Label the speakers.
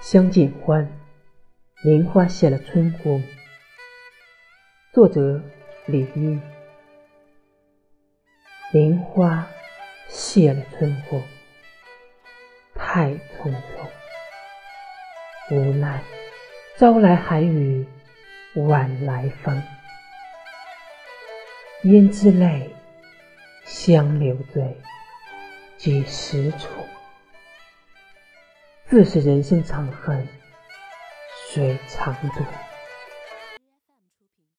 Speaker 1: 相见欢，莲花谢了春风。作者：李煜。莲花谢了春风，太匆匆。无奈朝来寒雨，晚来风。胭脂泪，香留醉，几时重？自是人生长恨水长流。